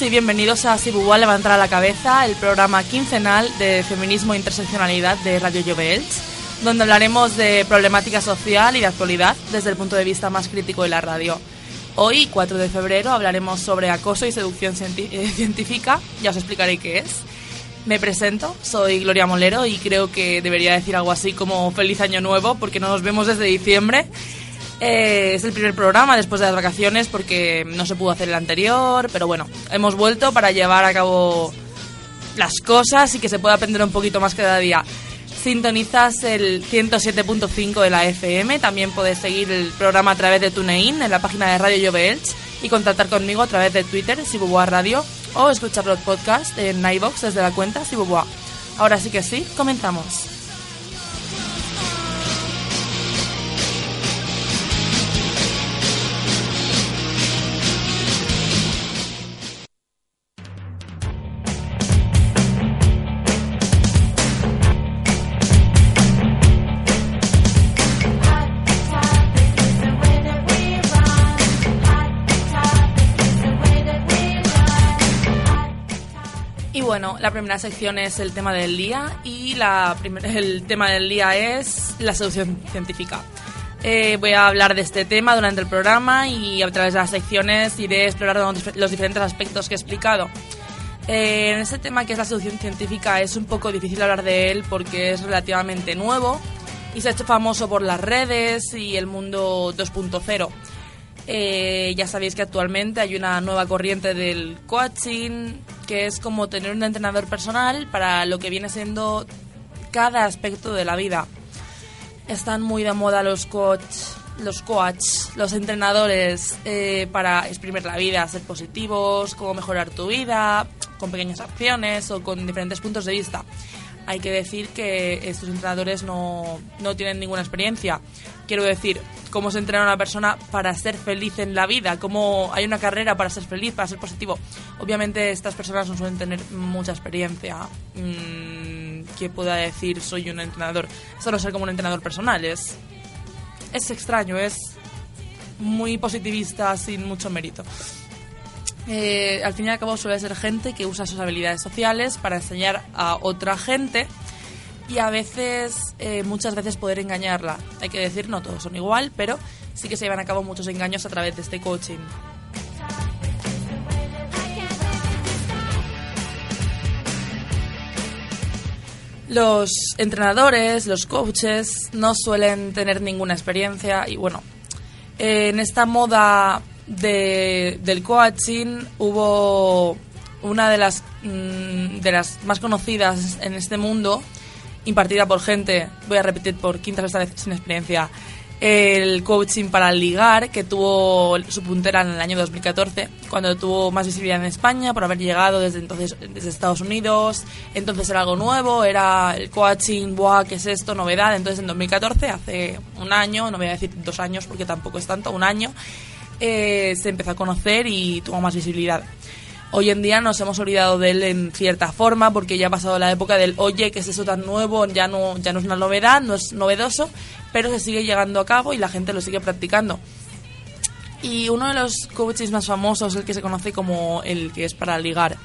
y bienvenidos a Sibubua Levantar a la Cabeza, el programa quincenal de feminismo e interseccionalidad de Radio Llobelch, donde hablaremos de problemática social y de actualidad desde el punto de vista más crítico de la radio. Hoy, 4 de febrero, hablaremos sobre acoso y seducción eh, científica, ya os explicaré qué es. Me presento, soy Gloria Molero y creo que debería decir algo así como feliz año nuevo porque no nos vemos desde diciembre. Eh, es el primer programa después de las vacaciones porque no se pudo hacer el anterior, pero bueno, hemos vuelto para llevar a cabo las cosas y que se pueda aprender un poquito más cada día. Sintonizas el 107.5 de la FM, también puedes seguir el programa a través de TuneIn en la página de Radio Elche y contactar conmigo a través de Twitter, Sibubua Radio, o escuchar los podcasts en iVox desde la cuenta Sibubua. Ahora sí que sí, comenzamos. Bueno, la primera sección es el tema del día y la el tema del día es la seducción científica. Eh, voy a hablar de este tema durante el programa y a través de las secciones iré explorando los diferentes aspectos que he explicado. Eh, en este tema que es la seducción científica es un poco difícil hablar de él porque es relativamente nuevo y se ha hecho famoso por las redes y el mundo 2.0. Eh, ya sabéis que actualmente hay una nueva corriente del coaching, que es como tener un entrenador personal para lo que viene siendo cada aspecto de la vida. Están muy de moda los coach, los coach, los entrenadores eh, para exprimir la vida, ser positivos, cómo mejorar tu vida, con pequeñas acciones o con diferentes puntos de vista. Hay que decir que estos entrenadores no, no tienen ninguna experiencia. Quiero decir, cómo se entrena una persona para ser feliz en la vida, cómo hay una carrera para ser feliz, para ser positivo. Obviamente estas personas no suelen tener mucha experiencia mmm, que pueda decir soy un entrenador. Esto no ser como un entrenador personal, es, es extraño, es muy positivista sin mucho mérito. Eh, al fin y al cabo suele ser gente que usa sus habilidades sociales para enseñar a otra gente y a veces, eh, muchas veces poder engañarla. Hay que decir, no todos son igual, pero sí que se llevan a cabo muchos engaños a través de este coaching. Los entrenadores, los coaches, no suelen tener ninguna experiencia y bueno, en esta moda de, del coaching hubo una de las, mm, de las más conocidas en este mundo impartida por gente, voy a repetir por quinta vez sin experiencia, el coaching para ligar, que tuvo su puntera en el año 2014, cuando tuvo más visibilidad en España por haber llegado desde entonces desde Estados Unidos. Entonces era algo nuevo, era el coaching, buah, ¿qué es esto? Novedad. Entonces en 2014, hace un año, no voy a decir dos años porque tampoco es tanto, un año, eh, se empezó a conocer y tuvo más visibilidad. Hoy en día nos hemos olvidado de él en cierta forma porque ya ha pasado la época del oye, ¿qué es eso tan nuevo? Ya no, ya no es una novedad, no es novedoso, pero se sigue llegando a cabo y la gente lo sigue practicando. Y uno de los coaches más famosos, el que se conoce como el que es para ligar.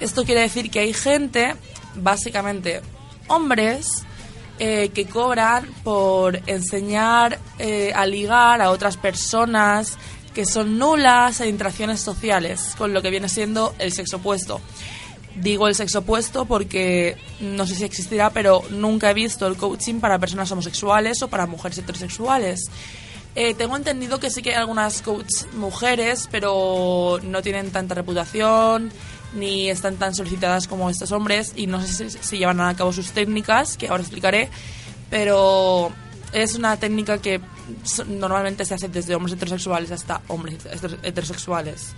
Esto quiere decir que hay gente, básicamente hombres, eh, que cobran por enseñar eh, a ligar a otras personas, que son nulas en interacciones sociales con lo que viene siendo el sexo opuesto. Digo el sexo opuesto porque no sé si existirá, pero nunca he visto el coaching para personas homosexuales o para mujeres heterosexuales. Eh, tengo entendido que sí que hay algunas coach mujeres, pero no tienen tanta reputación ni están tan solicitadas como estos hombres y no sé si, si llevan a cabo sus técnicas, que ahora explicaré, pero es una técnica que normalmente se hace desde hombres heterosexuales hasta hombres heterosexuales.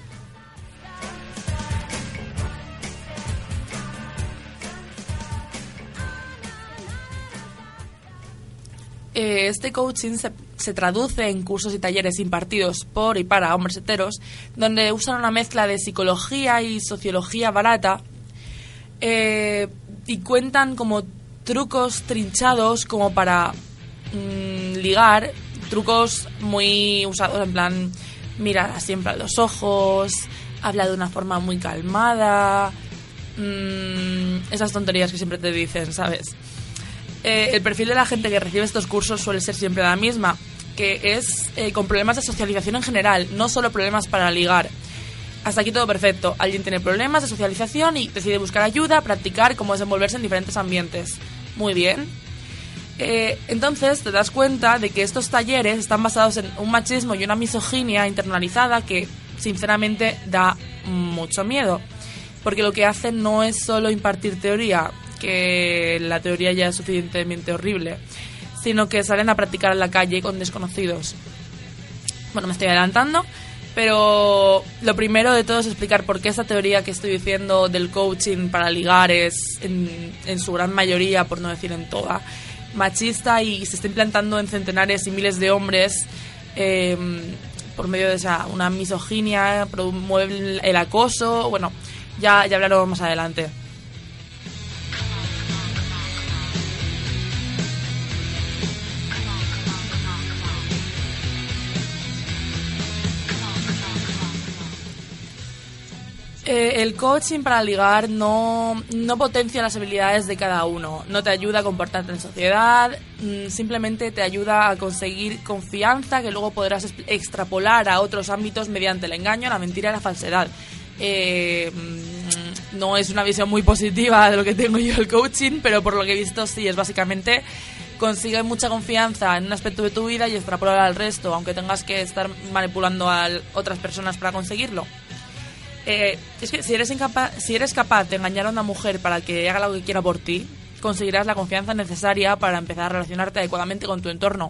Eh, este coaching se, traduce en cursos y talleres impartidos por y para hombres heteros, donde usan una mezcla de psicología y sociología barata eh, y cuentan como trucos trinchados como para mm, ligar trucos muy usados, en plan, mirar siempre a los ojos, habla de una forma muy calmada, mm, esas tonterías que siempre te dicen, ¿sabes? Eh, el perfil de la gente que recibe estos cursos suele ser siempre la misma, que es eh, con problemas de socialización en general, no solo problemas para ligar. Hasta aquí todo perfecto. Alguien tiene problemas de socialización y decide buscar ayuda, practicar cómo desenvolverse en diferentes ambientes. Muy bien. Eh, entonces te das cuenta de que estos talleres están basados en un machismo y una misoginia internalizada que sinceramente da mucho miedo. Porque lo que hacen no es solo impartir teoría, que la teoría ya es suficientemente horrible, sino que salen a practicar en la calle con desconocidos. Bueno, me estoy adelantando, pero lo primero de todo es explicar por qué esa teoría que estoy diciendo del coaching para ligar es, en, su gran mayoría, por no decir en toda, machista y se está implantando en centenares y miles de hombres em, por medio de esa, una misoginia, promueve el acoso, bueno, ya, ya hablaremos más adelante. Eh, el coaching para ligar no, no potencia las habilidades de cada uno, no te ayuda a comportarte en sociedad, mm, simplemente te ayuda a conseguir confianza que luego podrás extrapolar a otros ámbitos mediante el engaño, la mentira y la falsedad. Eh, mm, no es una visión muy positiva de lo que tengo yo el coaching, pero por lo que he visto sí, es básicamente consigue mucha confianza en un aspecto de tu vida y extrapolar al resto, aunque tengas que estar manipulando a otras personas para conseguirlo. Eh, es que si eres, si eres capaz de engañar a una mujer para que haga lo que quiera por ti, conseguirás la confianza necesaria para empezar a relacionarte adecuadamente con tu entorno.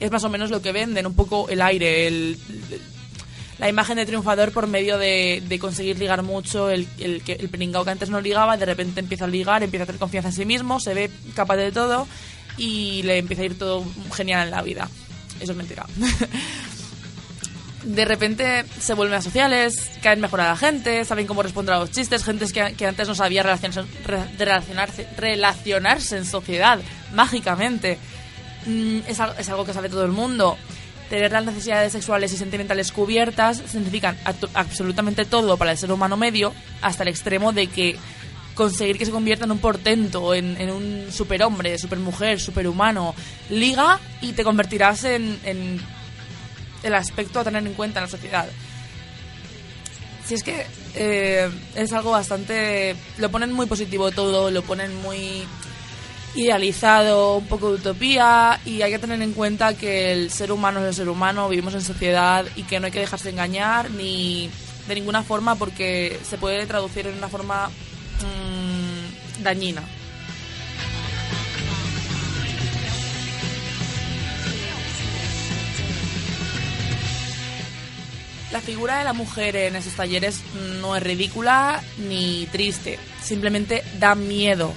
Es más o menos lo que venden, un poco el aire, el, la imagen de triunfador por medio de, conseguir ligar mucho, el, el, el pringao que antes no ligaba, de repente empieza a ligar, empieza a tener confianza en sí mismo, se ve capaz de todo y le empieza a ir todo genial en la vida. Eso es mentira. de repente se vuelven a sociales, caen mejor a la gente, saben cómo responder a los chistes, gente que, antes no sabía relacionarse, relacionarse, en sociedad mágicamente. Mm, es, es, algo que sabe todo el mundo. Tener las necesidades sexuales y sentimentales cubiertas significan absolutamente todo para el ser humano medio, hasta el extremo de que conseguir que se convierta en un portento, en, en un superhombre, supermujer, superhumano, liga y te convertirás en el aspecto a tener en cuenta en la sociedad. Si es que eh, es algo bastante... Lo ponen muy positivo todo, lo ponen muy idealizado, un poco de utopía y hay que tener en cuenta que el ser humano es el ser humano, vivimos en sociedad y que no hay que dejarse engañar ni de ninguna forma porque se puede traducir en una forma mmm, dañina. La figura de la mujer en esos talleres no es ridícula ni triste, simplemente da miedo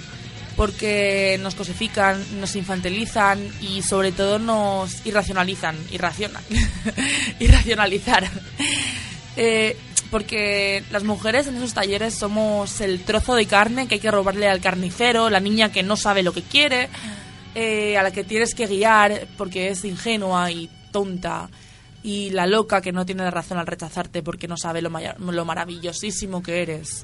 porque nos cosifican, nos infantilizan y sobre todo nos irracionalizan, irracional, irracionalizar. Eh, porque las mujeres en esos talleres somos el trozo de carne que hay que robarle al carnicero, la niña que no sabe lo que quiere, eh, a la que tienes que guiar porque es ingenua y tonta y la loca que no tiene razón al rechazarte porque no sabe lo, lo maravillosísimo que eres.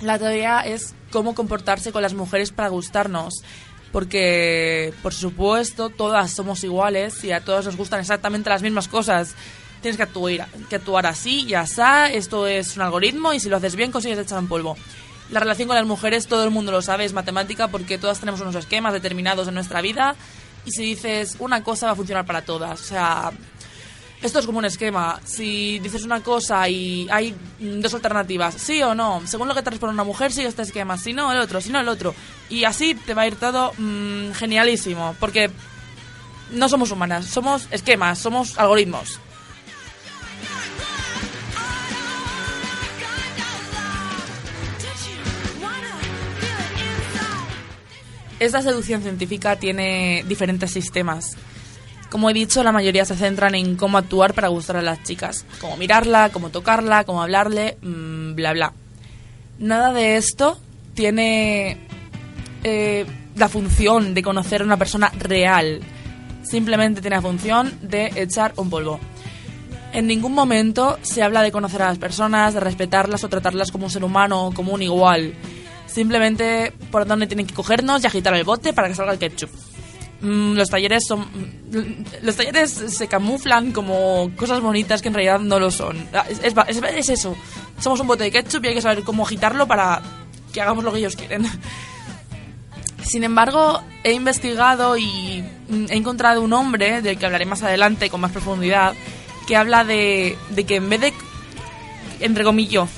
La teoría es cómo comportarse con las mujeres para gustarnos, porque por supuesto todas somos iguales y a todas nos gustan exactamente las mismas cosas. Tienes que actuar, que actuar así y así, esto es un algoritmo y si lo haces bien consigues echar en polvo. La relación con las mujeres todo el mundo lo sabe, es matemática porque todas tenemos unos esquemas determinados en nuestra vida y si dices una cosa va a funcionar para todas. O sea, esto es como un esquema. Si dices una cosa y hay dos alternativas, sí o no, según lo que te responde una mujer, sigue este esquema. Si no, el otro, si no, el otro. Y así te va a ir todo mm, genialísimo. Porque no somos humanas, somos esquemas, somos algoritmos. Esta seducción científica tiene diferentes sistemas. Como he dicho, la mayoría se centran en cómo actuar para gustar a las chicas, cómo mirarla, cómo tocarla, cómo hablarle, mm, bla, bla. Nada de esto tiene eh, la función de conocer a una persona real. Simplemente tiene la función de echar un polvo. En ningún momento se habla de conocer a las personas, de respetarlas o tratarlas como un ser humano como un igual. Simplemente por donde tienen que cogernos y agitar el bote para que salga el ketchup. Mm, los talleres son mm, los talleres se camuflan como cosas bonitas que en realidad no lo son. Ah, es, es, es, eso. Somos un bote de ketchup y hay que saber cómo agitarlo para que hagamos lo que ellos quieren. Sin embargo he investigado y mm, he encontrado un hombre del que hablaré más adelante con más profundidad que habla de, de que en vez de entre comillas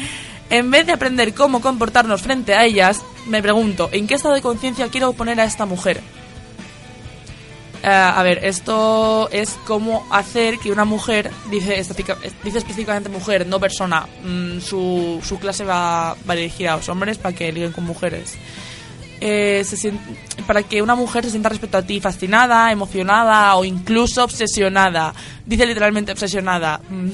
en vez de aprender cómo comportarnos frente a ellas me pregunto en qué estado de conciencia quiero poner a esta mujer eh, a ver, esto es cómo hacer que una mujer, dice, dice específicamente mujer, no persona, mm, su, su, clase va, dirigida a los hombres para que liguen con mujeres. Eh, para que una mujer se sienta respecto a ti fascinada, emocionada o incluso obsesionada. Dice literalmente obsesionada. Mm.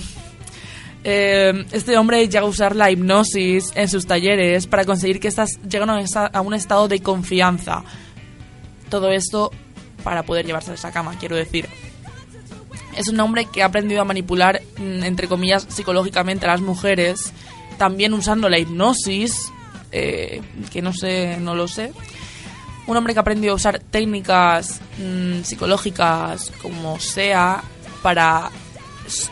Eh, este hombre llega a usar la hipnosis en sus talleres para conseguir que estas lleguen a un estado de confianza. Todo esto para poder llevarse a esa cama, quiero decir. Es un hombre que ha aprendido a manipular, mm, entre comillas, psicológicamente a las mujeres, también usando la hipnosis, eh, que no sé, no lo sé. Un hombre que ha aprendido a usar técnicas mm, psicológicas como sea para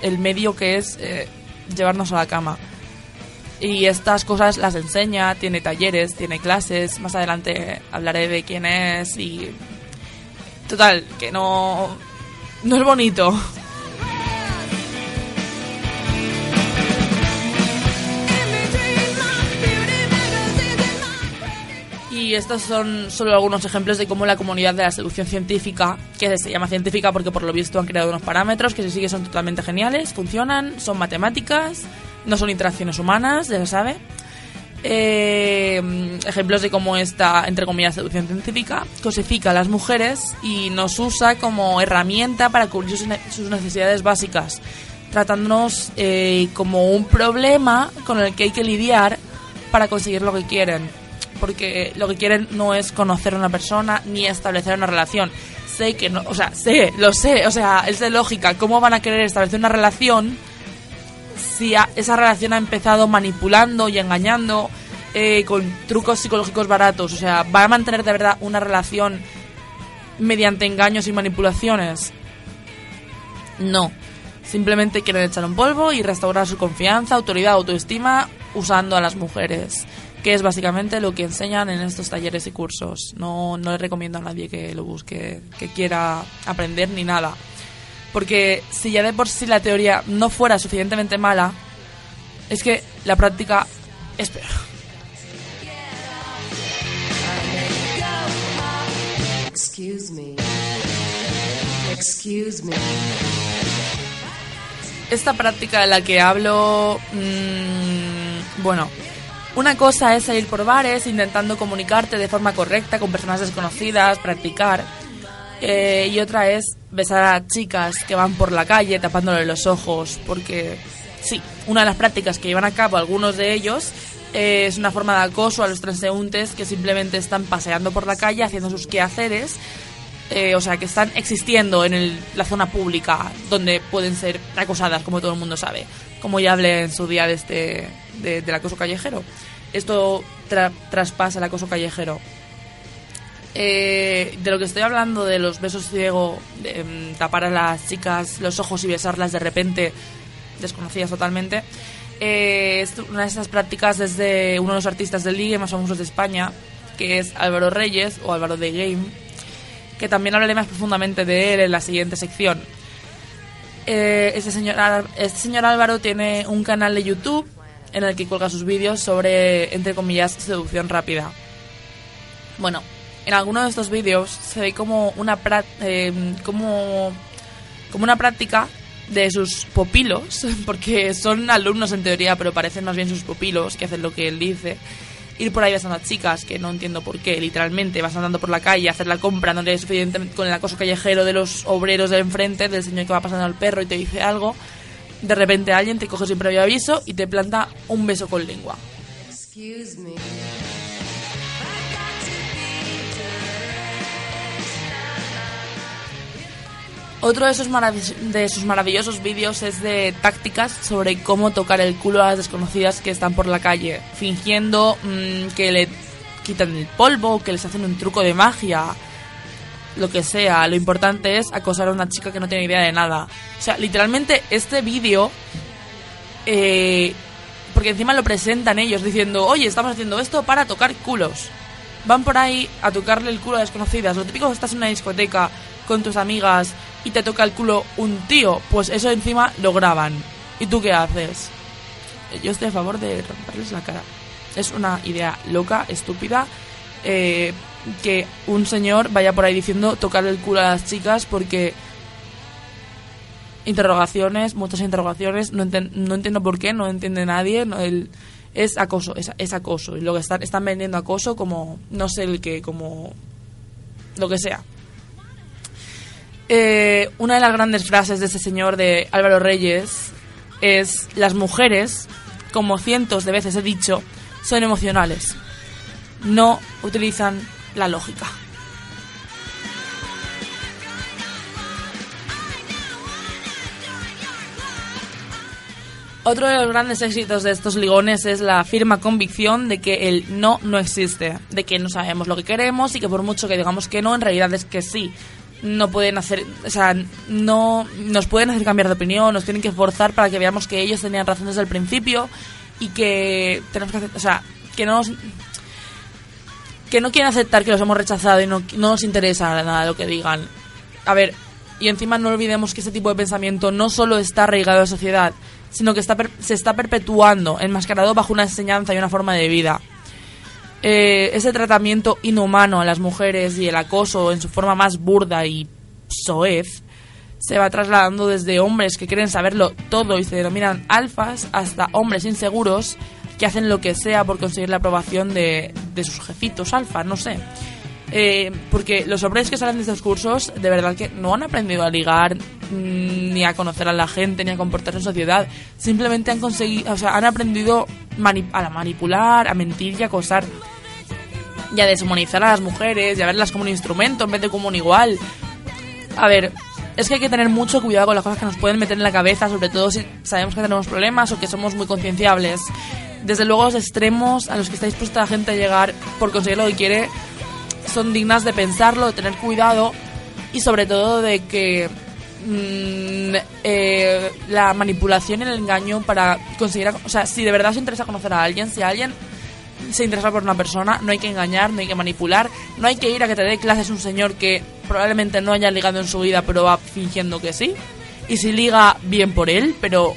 el medio que es eh, llevarnos a la cama. Y estas cosas las enseña, tiene talleres, tiene clases, más adelante hablaré de quién es y Total, que no. No es bonito. Y estos son solo algunos ejemplos de cómo la comunidad de la seducción científica, que se llama científica porque por lo visto han creado unos parámetros que si sigue son totalmente geniales, funcionan, son matemáticas, no son interacciones humanas, ya se sabe, eh, ejemplos de cómo esta, entre comillas, seducción científica cosifica a las mujeres y nos usa como herramienta para cubrir sus, necesidades básicas, tratándonos eh, como un problema con el que hay que lidiar para conseguir lo que quieren. Porque lo que quieren no es conocer a una persona ni establecer una relación. Sé que no, o sea, sé, lo sé, o sea, es de lógica. ¿Cómo van a querer establecer una relación si esa relación ha empezado manipulando y engañando eh, con trucos psicológicos baratos. O sea, ¿va a mantener de verdad una relación mediante engaños y manipulaciones? No. Simplemente quieren echar un polvo y restaurar su confianza, autoridad, autoestima usando a las mujeres. Que es básicamente lo que enseñan en estos talleres y cursos. No, no le recomiendo a nadie que lo busque, que quiera aprender ni nada. Porque si ya de por sí la teoría no fuera suficientemente mala, es que la práctica es peor. Esta práctica de la que hablo, mmm, bueno, una cosa es salir por bares intentando comunicarte de forma correcta con personas desconocidas, practicar. Eh, y otra es besar a chicas que van por la calle tapándole los ojos, porque sí, una de las prácticas que llevan a cabo algunos de ellos eh, es una forma de acoso a los transeúntes que simplemente están paseando por la calle haciendo sus quehaceres, eh, o sea, que están existiendo en la zona pública donde pueden ser acosadas, como todo el mundo sabe, como ya hablé en su día de este, del acoso callejero. Esto traspasa el acoso callejero eh, de lo que estoy hablando, de los besos ciegos, de mm, tapar a las chicas los ojos y besarlas de repente, desconocidas totalmente, eh, es una de esas prácticas desde uno de los artistas del ligue más famosos de España, que es Álvaro Reyes o Álvaro de Game, que también hablaré más profundamente de él en la siguiente sección. Eh, este, señor, este señor Álvaro tiene un canal de YouTube en el que cuelga sus vídeos sobre, entre comillas, seducción rápida. Bueno, en alguno de estos vídeos se ve como una, eh, como, como una práctica de sus pupilos, porque son alumnos en teoría, pero parecen más bien sus pupilos que hacen lo que él dice. Ir por ahí besando a chicas, que no entiendo por qué, literalmente vas andando por la calle, hacer la compra, no es suficiente con el acoso callejero de los obreros de enfrente, del señor que va pasando al perro y te dice algo. De repente alguien te coge sin previo aviso y te planta un beso con lengua. Excuse me. Otro de sus, de sus maravillosos vídeos es de tácticas sobre cómo tocar el culo a las desconocidas que están por la calle, fingiendo mm, que le quitan el polvo, que les hacen un truco de magia, lo que sea. Lo importante es acosar a una chica que no tiene idea de nada. O sea, literalmente este vídeo, eh, porque encima lo presentan ellos diciendo, oye, estamos haciendo esto para tocar culos. Van por ahí a tocarle el culo a desconocidas. Lo típico es que estás en una discoteca con tus amigas y te toca el culo un tío, pues eso encima lo graban. ¿Y tú qué haces? Yo estoy a favor de romperles la cara. Es una idea loca, estúpida, eh, que un señor vaya por ahí diciendo tocar el culo a las chicas porque interrogaciones, muchas interrogaciones, no, no entiendo por qué, no entiende nadie, es acoso, es, es, acoso. Y lo que están, están vendiendo acoso como, no sé el que, como lo que sea. Eh, una de las grandes frases de ese señor de Álvaro Reyes es, las mujeres, como cientos de veces he dicho, son emocionales. No utilizan la lógica. Otro de los grandes éxitos de estos ligones es la firma convicción de que el no no existe, de que no sabemos lo que queremos y que por mucho que digamos que no, en realidad es que sí. No pueden hacer, o sea, no nos pueden hacer cambiar de opinión, nos tienen que forzar para que veamos que ellos tenían razón desde el principio y que tenemos que o sea, que no nos, que no quieren aceptar que los hemos rechazado y no, no nos interesa nada lo que digan. A ver, y encima no olvidemos que ese tipo de pensamiento no solo está arraigado a la sociedad, sino que está se está perpetuando, enmascarado bajo una enseñanza y una forma de vida. Eh, ese tratamiento inhumano a las mujeres y el acoso en su forma más burda y soez se va trasladando desde hombres que quieren saberlo todo y se denominan alfas hasta hombres inseguros que hacen lo que sea por conseguir la aprobación de, de sus jefitos alfa, no sé. Eh, porque los hombres que salen de estos cursos, de verdad que no han aprendido a ligar, mm, ni a conocer a la gente, ni a comportarse en sociedad. Simplemente han conseguido, o sea, han aprendido a manipular, a mentir y a acosar. Y a deshumanizar a las mujeres y a verlas como un instrumento en vez de como un igual. A ver, es que hay que tener mucho cuidado con las cosas que nos pueden meter en la cabeza, sobre todo si sabemos que tenemos problemas o que somos muy concienciables. Desde luego los extremos a los que está dispuesta la gente a llegar por conseguir lo que quiere son dignas de pensarlo, de tener cuidado y sobre todo de que mm, eh, la manipulación y el engaño para conseguir, o sea, si de verdad se interesa conocer a alguien, si alguien se interesa por una persona, no hay que engañar, no hay que manipular, no hay que ir a que te dé clases un señor que probablemente no haya ligado en su vida, pero va fingiendo que sí. Y si liga, bien por él, pero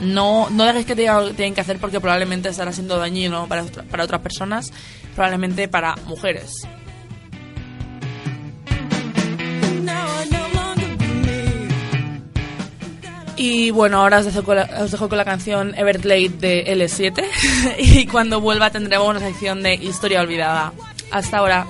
no, no dejes que te tienen que hacer porque probablemente estará siendo dañino para, para otras personas probablemente para mujeres. Y bueno, ahora os dejo, con la, canción Everglade de L7 y cuando vuelva tendremos una sección de historia olvidada. Hasta ahora.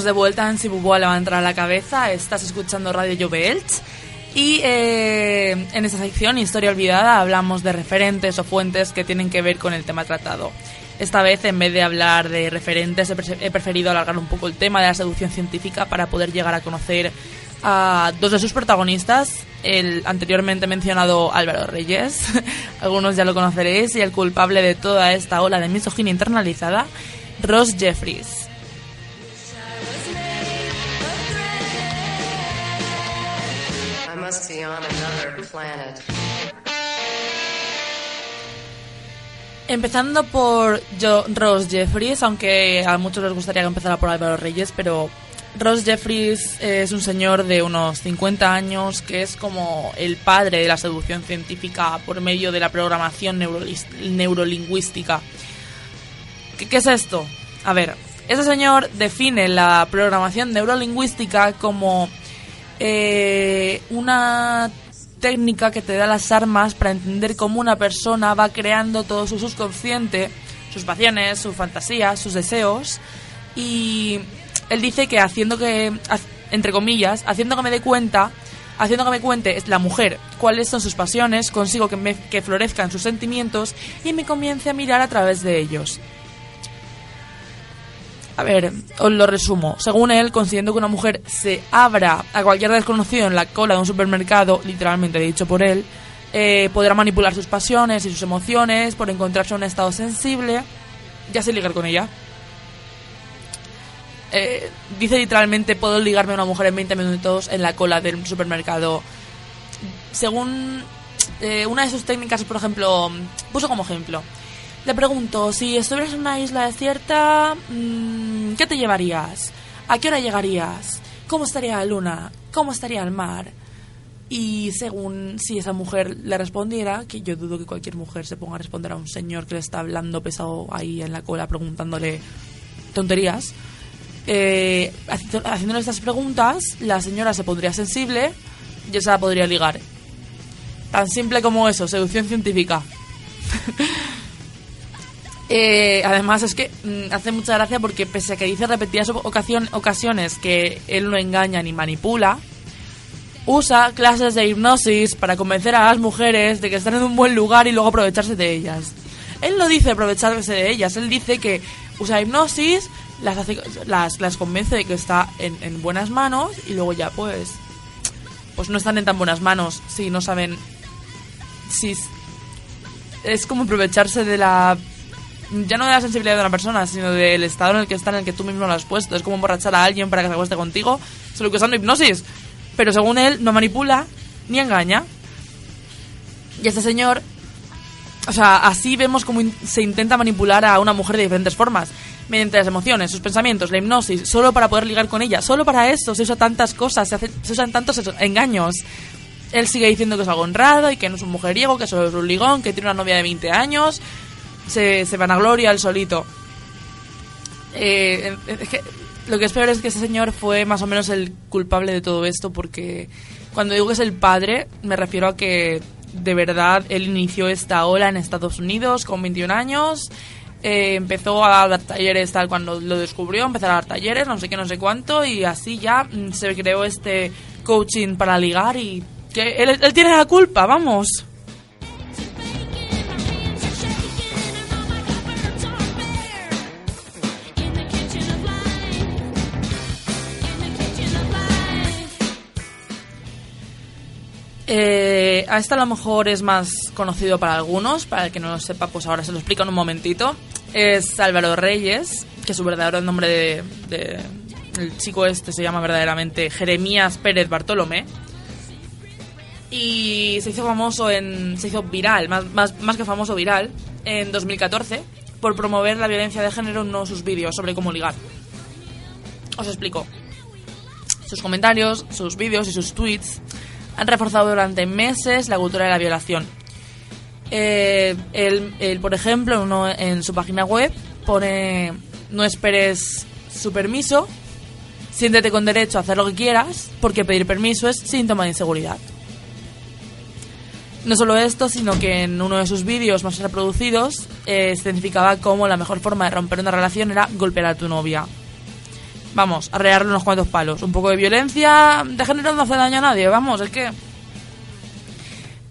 Estamos de vuelta en Si Bubua le va a entrar a la cabeza. Estás escuchando Radio Jovels. Y eh, en esta sección, Historia Olvidada, hablamos de referentes o fuentes que tienen que ver con el tema tratado. Esta vez, en vez de hablar de referentes, he preferido alargar un poco el tema de la seducción científica para poder llegar a conocer a dos de sus protagonistas. El anteriormente mencionado Álvaro Reyes, algunos ya lo conoceréis, y el culpable de toda esta ola de misoginia internalizada, Ross Jeffries. Empezando por Jo- Ross Jeffries, aunque a muchos les gustaría que empezara por Álvaro Reyes, pero Ross Jeffries es un señor de unos 50 años que es como el padre de la seducción científica por medio de la programación neurolingüística. ¿Qué, qué es esto? A ver, ese señor define la programación neurolingüística como eh, una técnica que te da las armas para entender cómo una persona va creando todo su subconsciente, sus pasiones, sus fantasías, sus deseos. Y él dice que haciendo que, entre comillas, haciendo que me dé cuenta, haciendo que me cuente la mujer cuáles son sus pasiones, consigo que, me, que florezcan sus sentimientos y me comience a mirar a través de ellos. A ver, os lo resumo. Según él, consiguiendo que una mujer se abra a cualquier desconocido en la cola de un supermercado, literalmente dicho por él, eh, podrá manipular sus pasiones y sus emociones por encontrarse en un estado sensible y así ligar con ella. Eh, dice literalmente, puedo ligarme a una mujer en 20 minutos en la cola del supermercado. Según eh, una de sus técnicas, por ejemplo, puso como ejemplo. Le pregunto, si estuvieras en una isla desierta, mm, ¿qué te llevarías? ¿A qué hora llegarías? ¿Cómo estaría la luna? ¿Cómo estaría el mar? Y según si esa mujer le respondiera, que yo dudo que cualquier mujer se ponga a responder a un señor que le está hablando pesado ahí en la cola preguntándole tonterías, eh, haci- haciéndole estas preguntas, la señora se pondría sensible y esa podría ligar. Tan simple como eso, seducción científica. Eh, además es que mm, hace mucha gracia porque pese a que dice repetidas ocasiones que él no engaña ni manipula, usa clases de hipnosis para convencer a las mujeres de que están en un buen lugar y luego aprovecharse de ellas. Él no dice aprovecharse de ellas, él dice que usa hipnosis, las, hace- las, convence de que está en, en buenas manos y luego ya pues pues no están en tan buenas manos si no saben si es como aprovecharse de la ya no de la sensibilidad de una persona, sino del estado en el que está, en el que tú mismo lo has puesto. Es como emborrachar a alguien para que se acueste contigo, solo que usando hipnosis. Pero según él, no manipula ni engaña. Y este señor, o sea, así vemos cómo se intenta manipular a una mujer de diferentes formas. Mediante las emociones, sus pensamientos, la hipnosis, solo para poder ligar con ella. Solo para eso se usa tantas cosas, se, hace- se usan tantos engaños. Él sigue diciendo que es algo honrado y que no es un mujeriego, que solo es un ligón, que tiene una novia de 20 años. Se, se vanagloria el solito. Eh, que lo que es peor es que ese señor fue más o menos el culpable de todo esto porque cuando digo que es el padre me refiero a que de verdad él inició esta ola en Estados Unidos con 21 años eh, empezó a dar talleres tal cuando lo descubrió empezó a dar talleres no sé qué no sé cuánto y así ya mm, se creó este coaching para ligar y que él, él tiene la culpa vamos Eh, a este a lo mejor es más conocido para algunos, para el que no lo sepa, pues ahora se lo explico en un momentito. Es Álvaro Reyes, que su verdadero nombre de, de- el chico este se llama verdaderamente Jeremías Pérez Bartolomé. Y se hizo famoso en. se hizo viral, más, más, más que famoso viral, en 2014, por promover la violencia de género en uno de sus vídeos sobre cómo ligar. Os explico. Sus comentarios, sus vídeos y sus tweets han reforzado durante meses la cultura de la violación. Eh, él, por ejemplo, uno en su página web pone no esperes su permiso, siéntete con derecho a hacer lo que quieras, porque pedir permiso es síntoma de inseguridad. No solo esto, sino que en uno de sus vídeos más reproducidos eh, se identificaba como la mejor forma de romper una relación era golpear a tu novia. Vamos, arrearle unos cuantos palos. Un poco de violencia de género no hace daño a nadie, vamos, es que...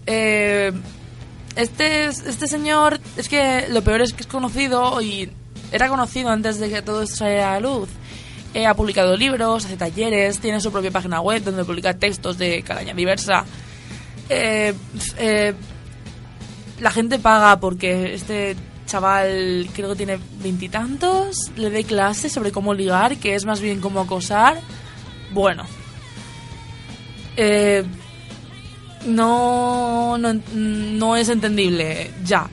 Eh, este, este señor, es que lo peor es que es conocido y era conocido antes de que todo esto saliera a luz. Eh, ha publicado libros, hace talleres, tiene su propia página web donde publica textos de calaña diversa. Eh, eh, la gente paga porque este chaval creo que tiene veintitantos, le dé clases sobre cómo ligar, que es más bien cómo acosar. Bueno. Eh, no, no, no es entendible ya.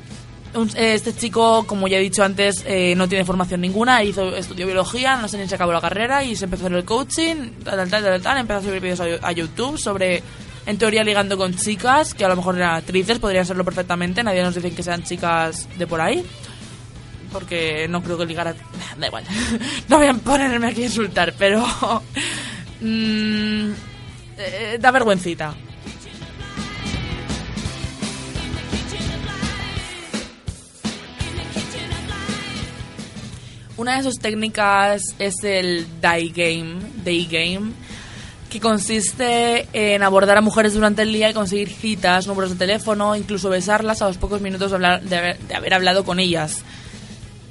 Este chico, como ya he dicho antes, eh, no tiene formación ninguna, hizo, estudió biología, no sé ni si acabó la carrera y se empezó en el coaching, tal, tal, tal, tal, empezó a subir vídeos a, a YouTube sobre, en teoría, ligando con chicas, que a lo mejor eran actrices, podrían serlo perfectamente, nadie nos dice que sean chicas de por ahí, porque no creo que ligara... Da igual, no voy a ponerme aquí a insultar, pero... mm, eh, da vergüencita. Una de sus técnicas es el die game, day game, que consiste en abordar a mujeres durante el día y conseguir citas, números de teléfono, incluso besarlas a los pocos minutos de, hablar- de haber, de haber hablado con ellas.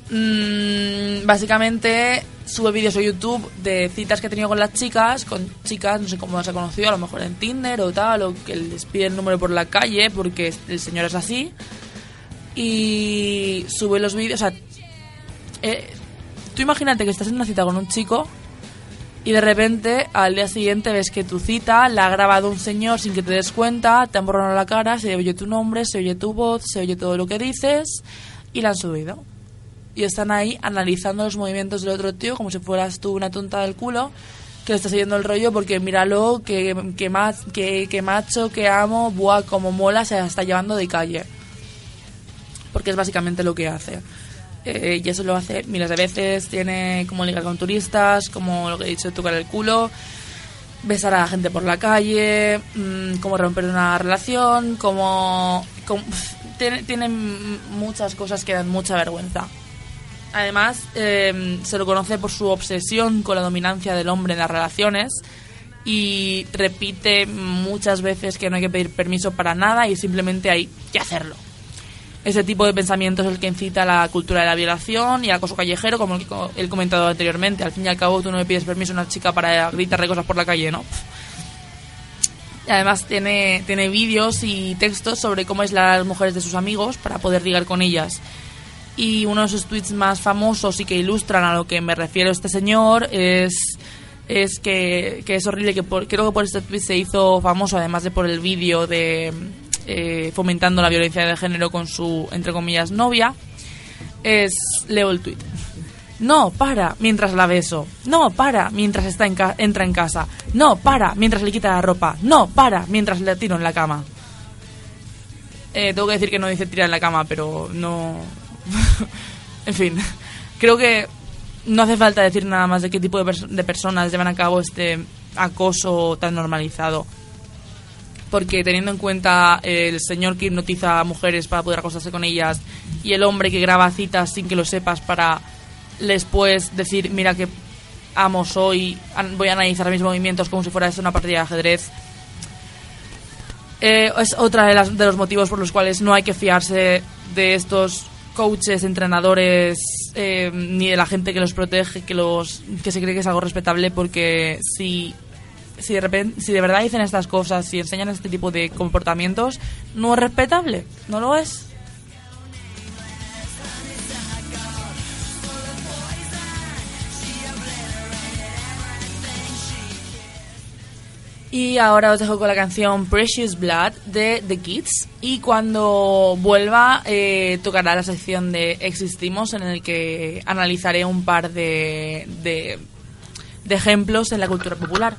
Mm, básicamente sube vídeos a YouTube de citas que ha tenido con las chicas, con chicas, no sé cómo las ha conocido, a lo mejor en Tinder o tal, o que les pide el número por la calle porque el señor es así. Y sube los vídeos, o sea, eh, tú imagínate que estás en una cita con un chico y de repente al día siguiente ves que tu cita la ha grabado un señor sin que te des cuenta, te han borrado la cara, se oye tu nombre, se oye tu voz, se oye todo lo que dices y la han subido. Y están ahí analizando los movimientos del otro tío como si fueras tú una tonta del culo que le está siguiendo el rollo porque míralo, que, que, que, que macho, que amo, buah, como mola, se la está llevando de calle. Porque es básicamente lo que hace. Eh, y eso lo hace miles de veces. Tiene como ligar con turistas, como lo que he dicho, tocar el culo, besar a la gente por la calle, mm, como romper una relación, como... como- tiene, tiene muchas cosas que dan mucha vergüenza. Además, eh, se lo conoce por su obsesión con la dominancia del hombre en las relaciones y repite muchas veces que no hay que pedir permiso para nada y simplemente hay que hacerlo. Ese tipo de pensamiento es el que incita a la cultura de la violación y acoso callejero, como el he comentado anteriormente. Al fin y al cabo, tú no le pides permiso a una chica para gritarle cosas por la calle, ¿no? Y además tiene, tiene vídeos y textos sobre cómo aislar a las mujeres de sus amigos para poder ligar con ellas. Y uno de sus tweets más famosos y que ilustran a lo que me refiero este señor es, es que, que es horrible, que por- creo que por este tweet se hizo famoso, además de por el vídeo de eh, fomentando la violencia de género con su, entre comillas, novia. Es, leo el tweet. No, para, mientras la beso. No, para, mientras está en ca- entra en casa. No, para, mientras le quita la ropa. No, para, mientras le tiro en la cama. Eh, tengo que decir que no dice tirar en la cama, pero no... en fin, creo que no hace falta decir nada más de qué tipo de, de personas llevan a cabo este acoso tan normalizado. Porque teniendo en cuenta el señor que hipnotiza a mujeres para poder acostarse con ellas y el hombre que graba citas sin que lo sepas para después decir, mira que amo, soy, voy a analizar mis movimientos como si fuera una partida de ajedrez. Eh, es otra de, las, de los motivos por los cuales no hay que fiarse de estos coaches, entrenadores, eh, ni de la gente que los protege, que los que se cree que es algo respetable, porque si si de repente, si de verdad dicen estas cosas, si enseñan este tipo de comportamientos, no es respetable, no lo es. Y ahora os dejo con la canción Precious Blood de The Kids. Y cuando vuelva, eh, tocará la sección de Existimos, en el que analizaré un par de, de de ejemplos en la cultura popular.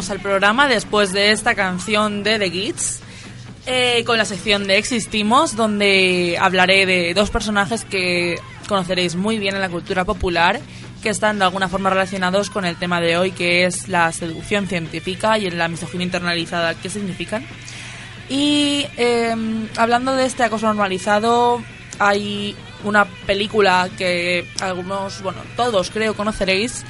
Volvemos al programa después de esta canción de The Gits, eh, con la sección de Existimos, donde hablaré de dos personajes que conoceréis muy bien en la cultura popular que están de alguna forma relacionados con el tema de hoy, que es la seducción científica y la misoginia internalizada. ¿Qué significan? Y eh, hablando de este acoso normalizado, hay una película que algunos, bueno, todos creo conoceréis,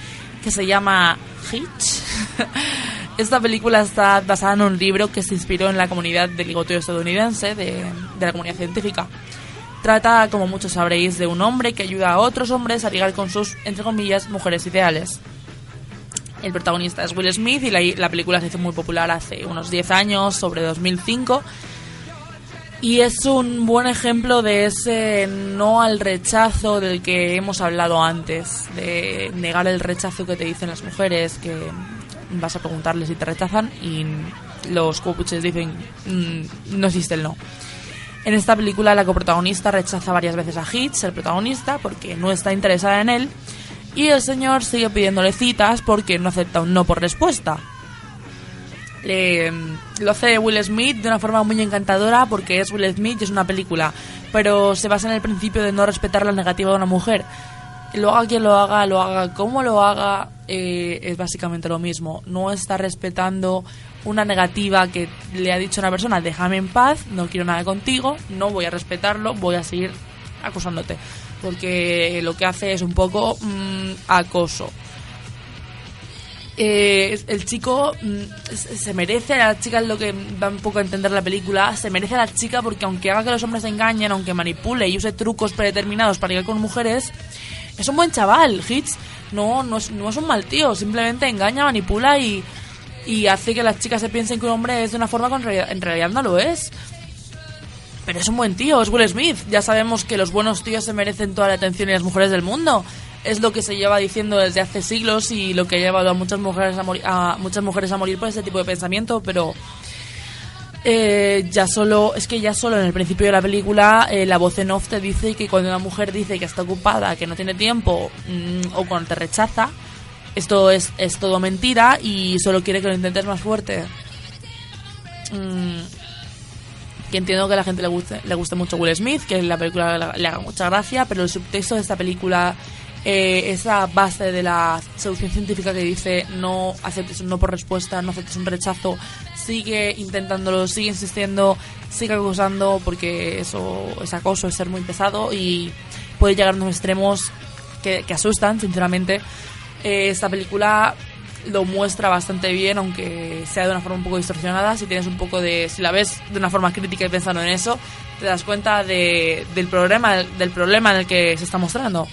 que se llama Hitch. Esta película está basada en un libro que se inspiró en la comunidad del ligoteo estadounidense, de, de la comunidad científica. Trata, como muchos sabréis, de un hombre que ayuda a otros hombres a ligar con sus, entre comillas, mujeres ideales. El protagonista es Will Smith y la, la película se hizo muy popular hace unos 10 años, sobre 2005. Y es un buen ejemplo de ese no al rechazo del que hemos hablado antes, de negar el rechazo que te dicen las mujeres, que vas a preguntarles si te rechazan y los coaches dicen "Mm, no existe el no. En esta película la coprotagonista rechaza varias veces a Hitch, el protagonista, porque no está interesada en él, y el señor sigue pidiéndole citas porque no acepta un no por respuesta. Eh, lo hace Will Smith de una forma muy encantadora porque es Will Smith y es una película, pero se basa en el principio de no respetar la negativa de una mujer. Lo haga quien lo haga, lo haga como lo haga, eh, es básicamente lo mismo. No está respetando una negativa que le ha dicho una persona, déjame en paz, no quiero nada contigo, no voy a respetarlo, voy a seguir acosándote. Porque lo que hace es un poco mm, acoso eh, el chico mm, se merece, la chica es lo que va un poco a entender la película, se merece a la chica porque aunque haga que los hombres se engañen, aunque manipule y use trucos predeterminados para ir con mujeres, es un buen chaval, Hitch. No, no es, no es un mal tío, simplemente engaña, manipula y, y hace que las chicas se piensen que un hombre es de una forma que en realidad, no lo es. Pero es un buen tío, es Will Smith. Ya sabemos que los buenos tíos se merecen toda la atención y las mujeres del mundo. Es lo que se lleva diciendo desde hace siglos y lo que ha llevado a muchas mujeres a, a muchas mujeres a morir por ese tipo de pensamiento, pero eh, ya solo es que ya solo en el principio de la película eh, la voz en off te dice que cuando una mujer dice que está ocupada, que no tiene tiempo mm, o cuando te rechaza, esto es, es todo mentira y solo quiere que lo intentes más fuerte. Mm, que entiendo que a la gente le guste, le guste mucho Will Smith, que la película le haga mucha gracia, pero el subtexto de esta película, eh, esa base de la seducción científica que dice no aceptes un no por respuesta, no aceptes un rechazo, sigue intentándolo, sigue insistiendo, sigue acosando, porque eso es acoso, es ser muy pesado y puede llegar a unos extremos que, que asustan, sinceramente. Eh, esta película lo muestra bastante bien, aunque sea de una forma un poco distorsionada. Si tienes un poco de, si la ves de una forma crítica y pensando en eso, te das cuenta de, del problema, del problema en el que se está mostrando.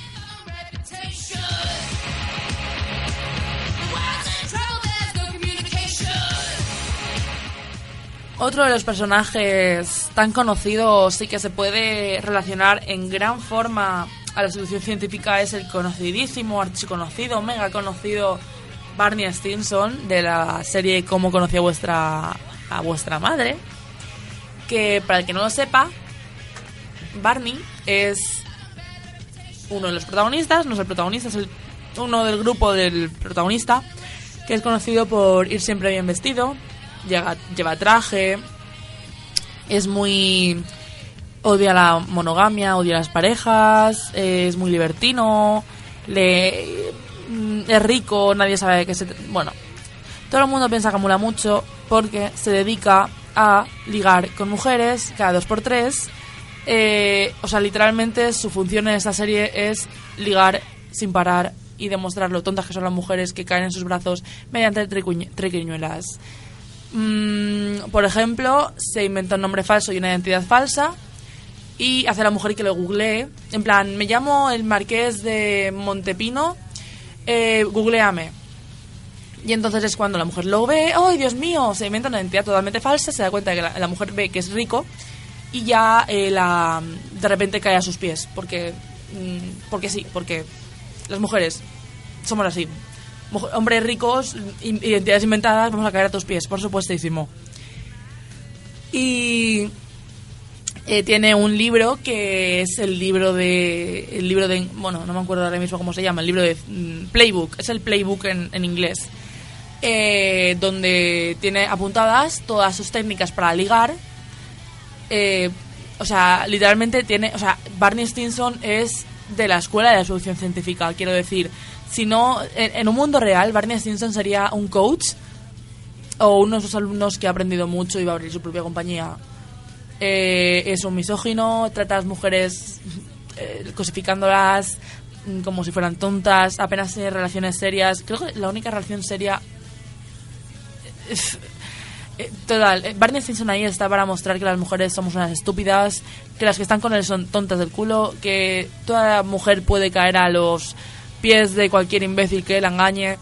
Otro de los personajes tan conocidos y que se puede relacionar en gran forma a la solución científica es el conocidísimo, archiconocido, mega conocido Barney Stinson de la serie Cómo conocí a vuestra, a vuestra madre. Que para el que no lo sepa, Barney es uno de los protagonistas, no es el protagonista, es uno del grupo del protagonista, que es conocido por ir siempre bien vestido, lleva traje, es muy... odia la monogamia, odia las parejas, es muy libertino, le, mm, es rico, nadie sabe qué se... Bueno, todo el mundo piensa que acumula mucho porque se dedica a ligar con mujeres cada dos por tres. Eh, o sea, literalmente su función en esta serie es ligar sin parar y demostrar lo tontas que son las mujeres que caen en sus brazos mediante triquiñuelas. Mm, por ejemplo, se inventa un nombre falso y una identidad falsa y hace a la mujer que lo googlee. En plan, me llamo el marqués de Montepino, eh, googleame. Y entonces es cuando la mujer lo ve, ¡ay, Dios mío! Se inventa una identidad totalmente falsa, se da cuenta de que la, mujer ve que es rico y ya eh, la, de repente cae a sus pies. Porque, mm, porque sí, porque las mujeres somos así. Hombres ricos, identidades inventadas, vamos a caer a tus pies, por supuestísimo. Y eh, tiene un libro que es el libro de el libro de bueno no me acuerdo ahora mismo cómo se llama el libro de mm, playbook es el playbook en, en inglés eh, donde tiene apuntadas todas sus técnicas para ligar eh, o sea literalmente tiene o sea Barney Stinson es de la escuela de la solución científica. Quiero decir, si no, en, un mundo real, Barney Stinson sería un coach o uno de esos alumnos que ha aprendido mucho y va a abrir su propia compañía. Eh, es un misógino, trata a las mujeres eh, cosificándolas mm, como si fueran tontas, apenas tiene relaciones serias. Creo que la única relación seria eh, Total, eh, Barney Stinson ahí está para mostrar que las mujeres somos unas estúpidas, que las que están con él son tontas del culo, que toda mujer puede caer a los pies de cualquier imbécil que la engañe.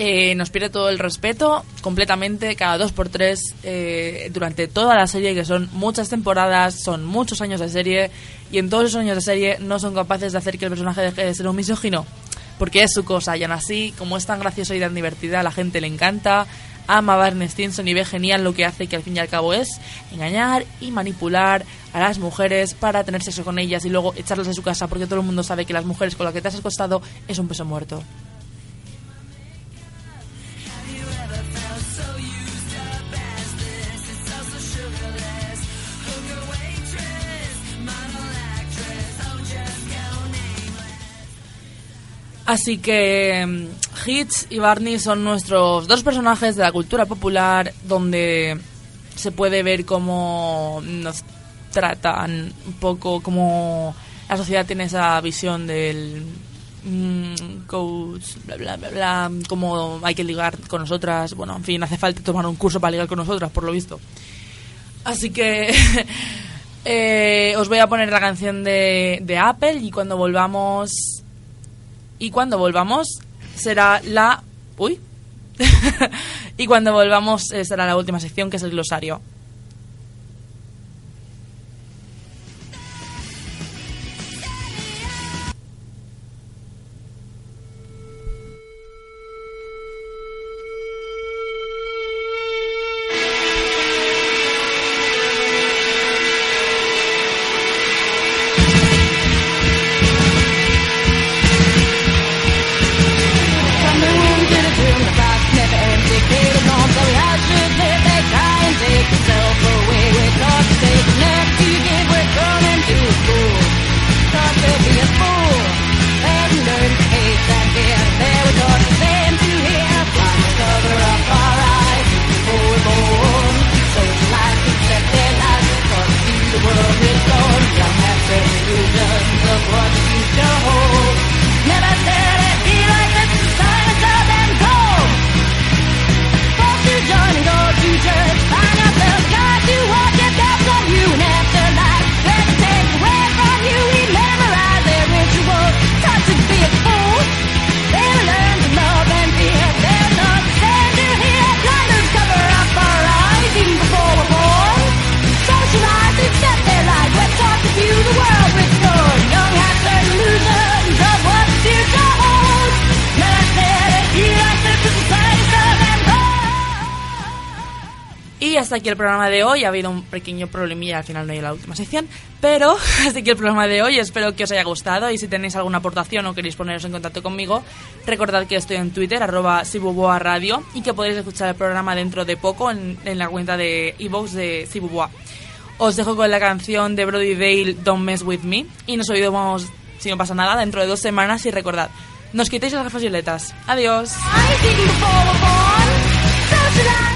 Eh, nos pierde todo el respeto completamente cada dos por tres eh, durante toda la serie, que son muchas temporadas, son muchos años de serie, y en todos esos años de serie no son capaces de hacer que el personaje deje de ser un misógino, porque es su cosa, y aún así, como es tan graciosa y tan divertida, a la gente le encanta, ama a Barney Stinson y ve genial lo que hace, que al fin y al cabo es engañar y manipular a las mujeres para tener sexo con ellas y luego echarlas de su casa, porque todo el mundo sabe que las mujeres con las que te has acostado es un peso muerto. Así que mm, Hitch y Barney son nuestros dos personajes de la cultura popular donde se puede ver cómo nos tratan un poco, cómo la sociedad tiene esa visión del mm, coach, bla, bla, bla, bla, cómo hay que ligar con nosotras. Bueno, en fin, hace falta tomar un curso para ligar con nosotras, por lo visto. Así que eh, os voy a poner la canción de, de Apple y cuando volvamos y cuando volvamos será la... Uy. y cuando volvamos eh, será la última sección que es el glosario. Hasta aquí el programa de hoy. Ha habido un pequeño problemilla, al final no hay la última sección. Pero hasta aquí el programa de hoy. Espero que os haya gustado. Y si tenéis alguna aportación o queréis poneros en contacto conmigo, recordad que estoy en Twitter, arroba Sibuboa Radio. Y que podéis escuchar el programa dentro de poco en, en la cuenta de iVoox de Sibuboa. Os dejo con la canción de Brody Dale, Don't Mess With Me. Y nos oímos, si no pasa nada, dentro de dos semanas. Y recordad, nos quitéis las gafas violetas. Adiós. eyes